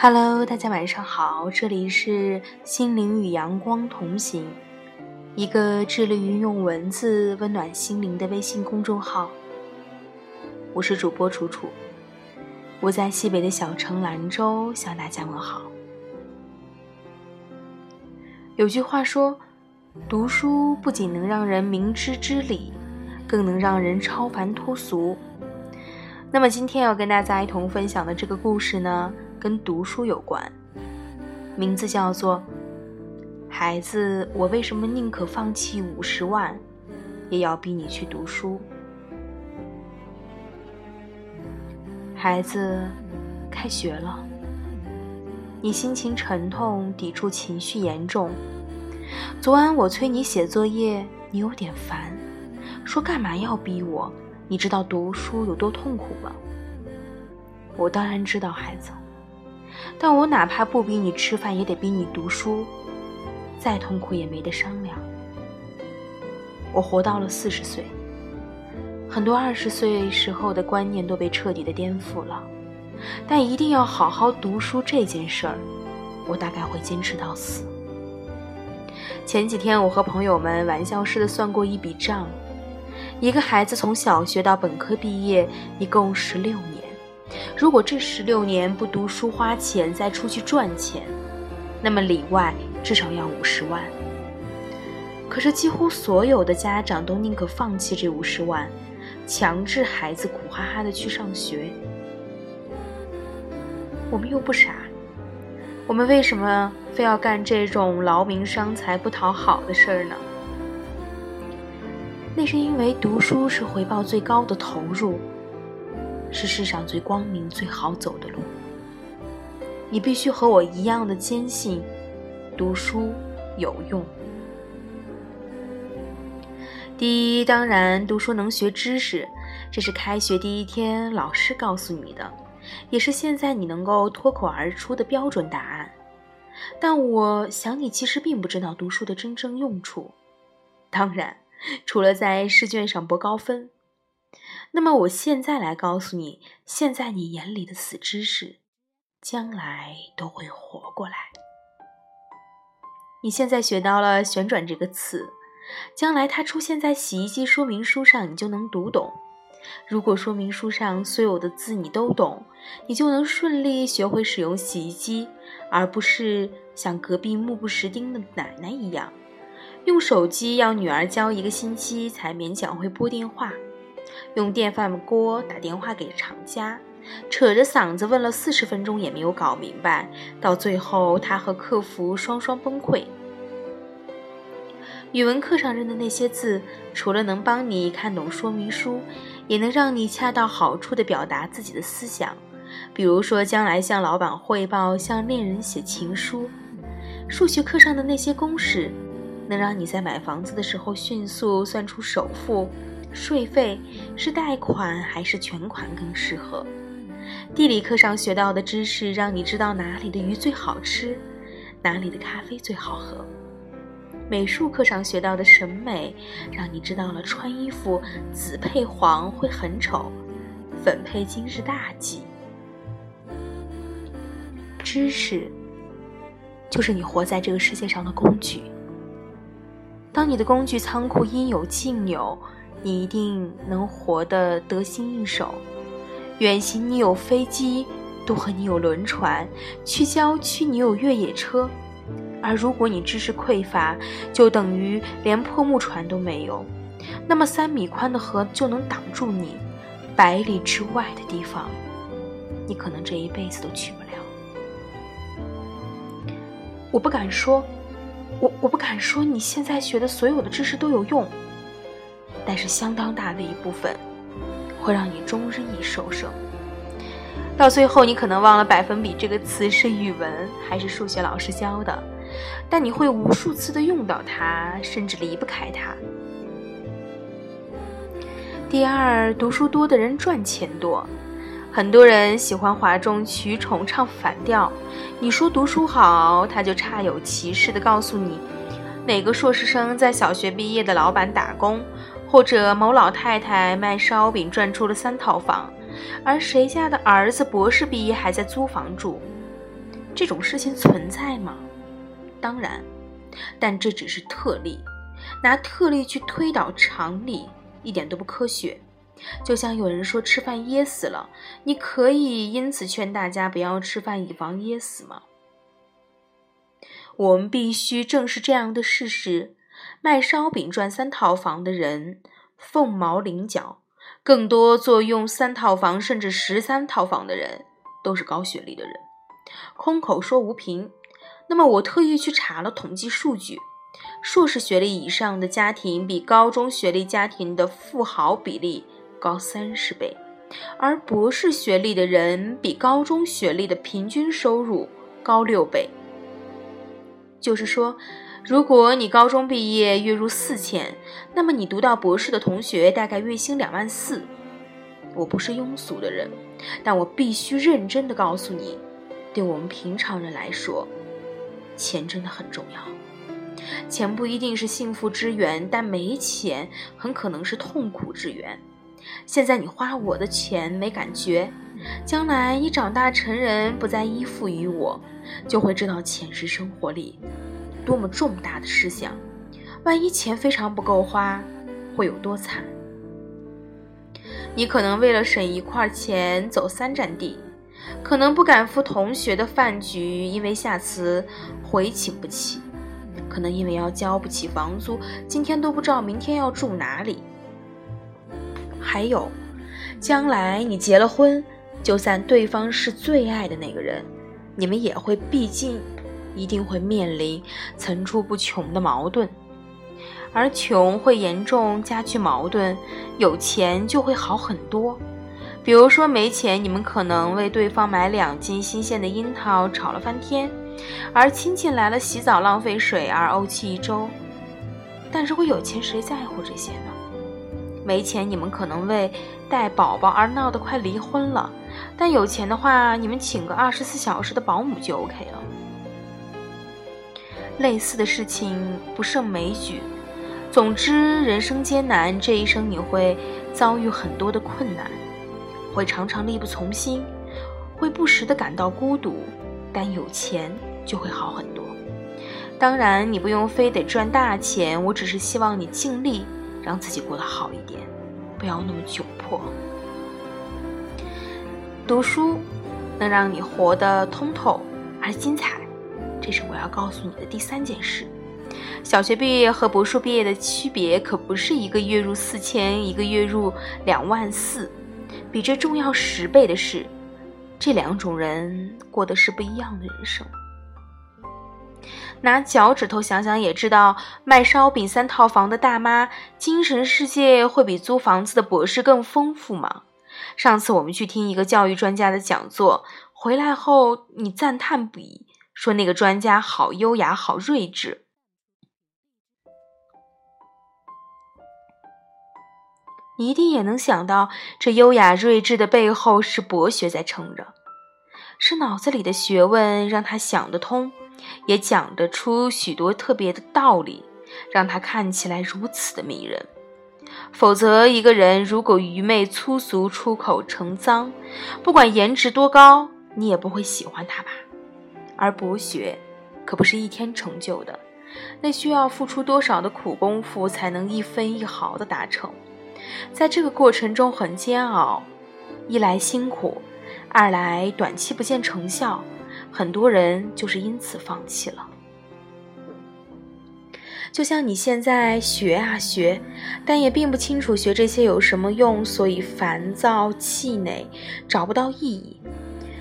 Hello，大家晚上好，这里是心灵与阳光同行，一个致力于用文字温暖心灵的微信公众号。我是主播楚楚，我在西北的小城兰州向大家问好。有句话说，读书不仅能让人明知知理，更能让人超凡脱俗。那么今天要跟大家一同分享的这个故事呢？跟读书有关，名字叫做“孩子，我为什么宁可放弃五十万，也要逼你去读书？”孩子，开学了，你心情沉痛，抵触情绪严重。昨晚我催你写作业，你有点烦，说干嘛要逼我？你知道读书有多痛苦吗？我当然知道，孩子。但我哪怕不逼你吃饭，也得逼你读书，再痛苦也没得商量。我活到了四十岁，很多二十岁时候的观念都被彻底的颠覆了，但一定要好好读书这件事儿，我大概会坚持到死。前几天我和朋友们玩笑似的算过一笔账，一个孩子从小学到本科毕业，一共十六年。如果这十六年不读书花钱再出去赚钱，那么里外至少要五十万。可是几乎所有的家长都宁可放弃这五十万，强制孩子苦哈哈的去上学。我们又不傻，我们为什么非要干这种劳民伤财不讨好的事儿呢？那是因为读书是回报最高的投入。是世上最光明、最好走的路。你必须和我一样的坚信，读书有用。第一，当然读书能学知识，这是开学第一天老师告诉你的，也是现在你能够脱口而出的标准答案。但我想你其实并不知道读书的真正用处。当然，除了在试卷上博高分。那么我现在来告诉你，现在你眼里的死知识，将来都会活过来。你现在学到了“旋转”这个词，将来它出现在洗衣机说明书上，你就能读懂。如果说明书上所有的字你都懂，你就能顺利学会使用洗衣机，而不是像隔壁目不识丁的奶奶一样，用手机要女儿教一个星期才勉强会拨电话。用电饭锅打电话给厂家，扯着嗓子问了四十分钟也没有搞明白，到最后他和客服双双崩溃。语文课上认的那些字，除了能帮你看懂说明书，也能让你恰到好处地表达自己的思想。比如说，将来向老板汇报，向恋人写情书。数学课上的那些公式，能让你在买房子的时候迅速算出首付。税费是贷款还是全款更适合？地理课上学到的知识，让你知道哪里的鱼最好吃，哪里的咖啡最好喝。美术课上学到的审美，让你知道了穿衣服紫配黄会很丑，粉配金是大忌。知识就是你活在这个世界上的工具。当你的工具仓库应有尽有。你一定能活得得心应手。远行你有飞机，渡河你有轮船，去郊区你有越野车。而如果你知识匮乏，就等于连破木船都没有。那么三米宽的河就能挡住你，百里之外的地方，你可能这一辈子都去不了。我不敢说，我我不敢说你现在学的所有的知识都有用。但是相当大的一部分，会让你终日益受伤。到最后，你可能忘了百分比这个词是语文还是数学老师教的，但你会无数次的用到它，甚至离不开它。第二，读书多的人赚钱多，很多人喜欢哗众取宠，唱反调。你说读书好，他就煞有其事的告诉你，哪个硕士生在小学毕业的老板打工。或者某老太太卖烧饼赚出了三套房，而谁家的儿子博士毕业还在租房住？这种事情存在吗？当然，但这只是特例，拿特例去推导常理，一点都不科学。就像有人说吃饭噎死了，你可以因此劝大家不要吃饭，以防噎死吗？我们必须正视这样的事实：卖烧饼赚三套房的人凤毛麟角，更多坐拥三套房甚至十三套房的人都是高学历的人。空口说无凭，那么我特意去查了统计数据：硕士学历以上的家庭比高中学历家庭的富豪比例高三十倍，而博士学历的人比高中学历的平均收入高六倍。就是说，如果你高中毕业月入四千，那么你读到博士的同学大概月薪两万四。我不是庸俗的人，但我必须认真的告诉你，对我们平常人来说，钱真的很重要。钱不一定是幸福之源，但没钱很可能是痛苦之源。现在你花我的钱没感觉，将来你长大成人不再依附于我。就会知道钱是生活里多么重大的事项，万一钱非常不够花，会有多惨？你可能为了省一块钱走三站地，可能不敢赴同学的饭局，因为下次回请不起；可能因为要交不起房租，今天都不知道明天要住哪里。还有，将来你结了婚，就算对方是最爱的那个人。你们也会，毕竟一定会面临层出不穷的矛盾，而穷会严重加剧矛盾，有钱就会好很多。比如说没钱，你们可能为对方买两斤新鲜的樱桃吵了翻天，而亲戚来了洗澡浪费水而怄气一周。但如果有钱，谁在乎这些呢？没钱，你们可能为带宝宝而闹得快离婚了。但有钱的话，你们请个二十四小时的保姆就 OK 了。类似的事情不胜枚举。总之，人生艰难，这一生你会遭遇很多的困难，会常常力不从心，会不时的感到孤独。但有钱就会好很多。当然，你不用非得赚大钱，我只是希望你尽力让自己过得好一点，不要那么窘迫。读书能让你活得通透而精彩，这是我要告诉你的第三件事。小学毕业和博士毕业的区别可不是一个月入四千，一个月入两万四。比这重要十倍的是，这两种人过的是不一样的人生。拿脚趾头想想也知道，卖烧饼三套房的大妈，精神世界会比租房子的博士更丰富吗？上次我们去听一个教育专家的讲座，回来后你赞叹不已，说那个专家好优雅，好睿智。你一定也能想到，这优雅睿智的背后是博学在撑着，是脑子里的学问让他想得通，也讲得出许多特别的道理，让他看起来如此的迷人。否则，一个人如果愚昧粗俗、出口成脏，不管颜值多高，你也不会喜欢他吧？而博学可不是一天成就的，那需要付出多少的苦功夫才能一分一毫的达成？在这个过程中很煎熬，一来辛苦，二来短期不见成效，很多人就是因此放弃了。就像你现在学啊学，但也并不清楚学这些有什么用，所以烦躁气馁，找不到意义。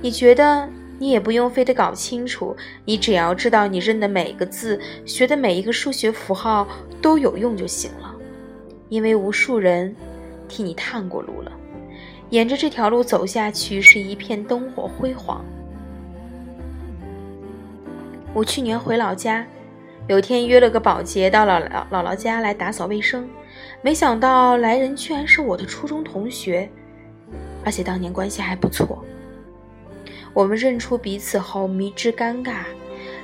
你觉得你也不用非得搞清楚，你只要知道你认的每个字，学的每一个数学符号都有用就行了。因为无数人替你探过路了，沿着这条路走下去是一片灯火辉煌。我去年回老家。有天约了个保洁到姥姥姥姥家来打扫卫生，没想到来人居然是我的初中同学，而且当年关系还不错。我们认出彼此后迷之尴尬，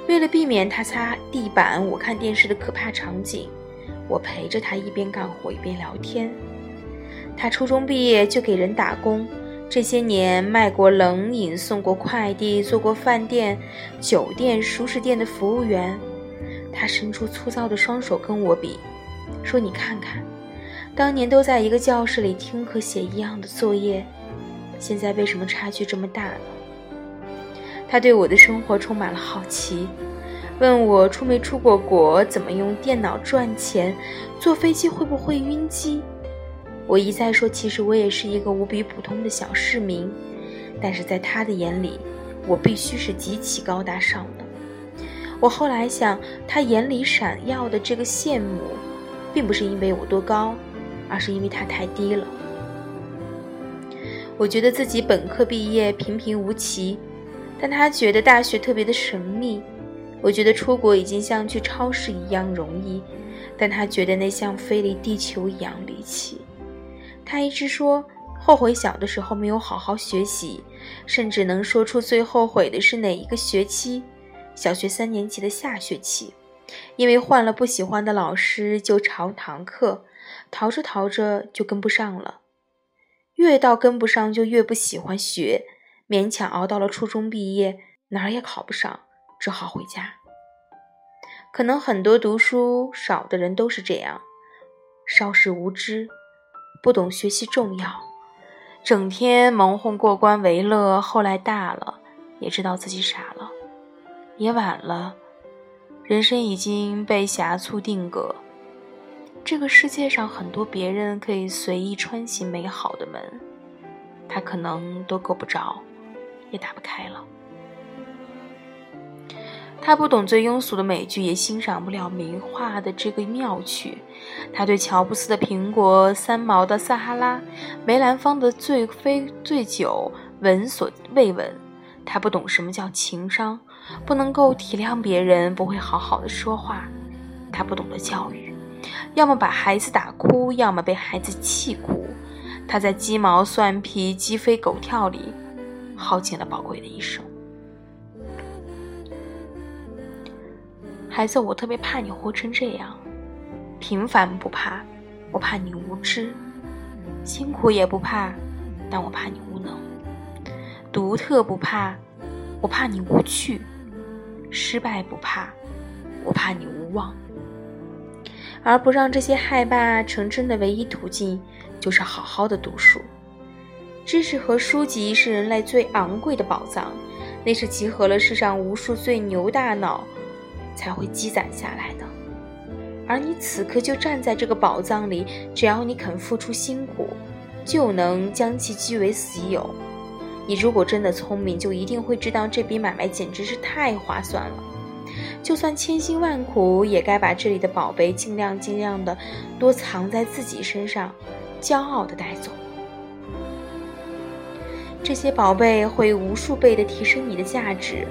为了避免他擦地板我看电视的可怕场景，我陪着他一边干活一边聊天。他初中毕业就给人打工，这些年卖过冷饮、送过快递、做过饭店、酒店、熟食店的服务员。他伸出粗糙的双手跟我比，说：“你看看，当年都在一个教室里听和写一样的作业，现在为什么差距这么大呢？”他对我的生活充满了好奇。问我出没出过国，怎么用电脑赚钱，坐飞机会不会晕机？我一再说，其实我也是一个无比普通的小市民，但是在他的眼里，我必须是极其高大上的。我后来想，他眼里闪耀的这个羡慕，并不是因为我多高，而是因为他太低了。我觉得自己本科毕业平平无奇，但他觉得大学特别的神秘。我觉得出国已经像去超市一样容易，但他觉得那像飞离地球一样离奇。他一直说后悔小的时候没有好好学习，甚至能说出最后悔的是哪一个学期——小学三年级的下学期，因为换了不喜欢的老师就逃堂课，逃着逃着就跟不上了，越到跟不上就越不喜欢学，勉强熬到了初中毕业，哪儿也考不上。只好回家。可能很多读书少的人都是这样，少时无知，不懂学习重要，整天蒙混过关为乐。后来大了，也知道自己傻了，也晚了，人生已经被狭促定格。这个世界上很多别人可以随意穿行美好的门，他可能都够不着，也打不开了。他不懂最庸俗的美剧，也欣赏不了名画的这个妙趣。他对乔布斯的苹果、三毛的撒哈拉、梅兰芳的醉飞醉酒闻所未闻。他不懂什么叫情商，不能够体谅别人，不会好好的说话。他不懂得教育，要么把孩子打哭，要么被孩子气哭。他在鸡毛蒜皮、鸡飞狗跳里耗尽了宝贵的一生。孩子，我特别怕你活成这样，平凡不怕，我怕你无知；辛苦也不怕，但我怕你无能；独特不怕，我怕你无趣；失败不怕，我怕你无望。而不让这些害怕成真的唯一途径，就是好好的读书。知识和书籍是人类最昂贵的宝藏，那是集合了世上无数最牛大脑。才会积攒下来的，而你此刻就站在这个宝藏里，只要你肯付出辛苦，就能将其据为己有。你如果真的聪明，就一定会知道这笔买卖简直是太划算了。就算千辛万苦，也该把这里的宝贝尽量尽量的多藏在自己身上，骄傲的带走。这些宝贝会无数倍的提升你的价值。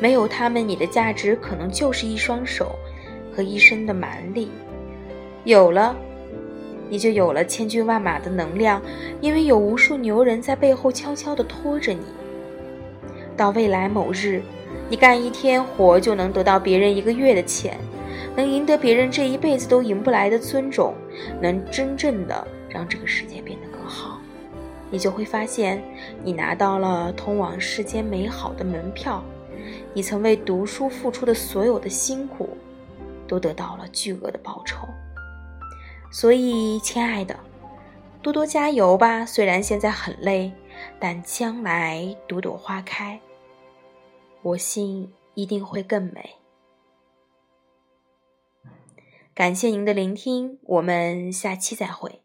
没有他们，你的价值可能就是一双手和一身的蛮力；有了，你就有了千军万马的能量，因为有无数牛人在背后悄悄地拖着你。到未来某日，你干一天活就能得到别人一个月的钱，能赢得别人这一辈子都赢不来的尊重，能真正的让这个世界变得，你就会发现，你拿到了通往世间美好的门票。你曾为读书付出的所有的辛苦，都得到了巨额的报酬。所以，亲爱的，多多加油吧！虽然现在很累，但将来朵朵花开，我心一定会更美。感谢您的聆听，我们下期再会。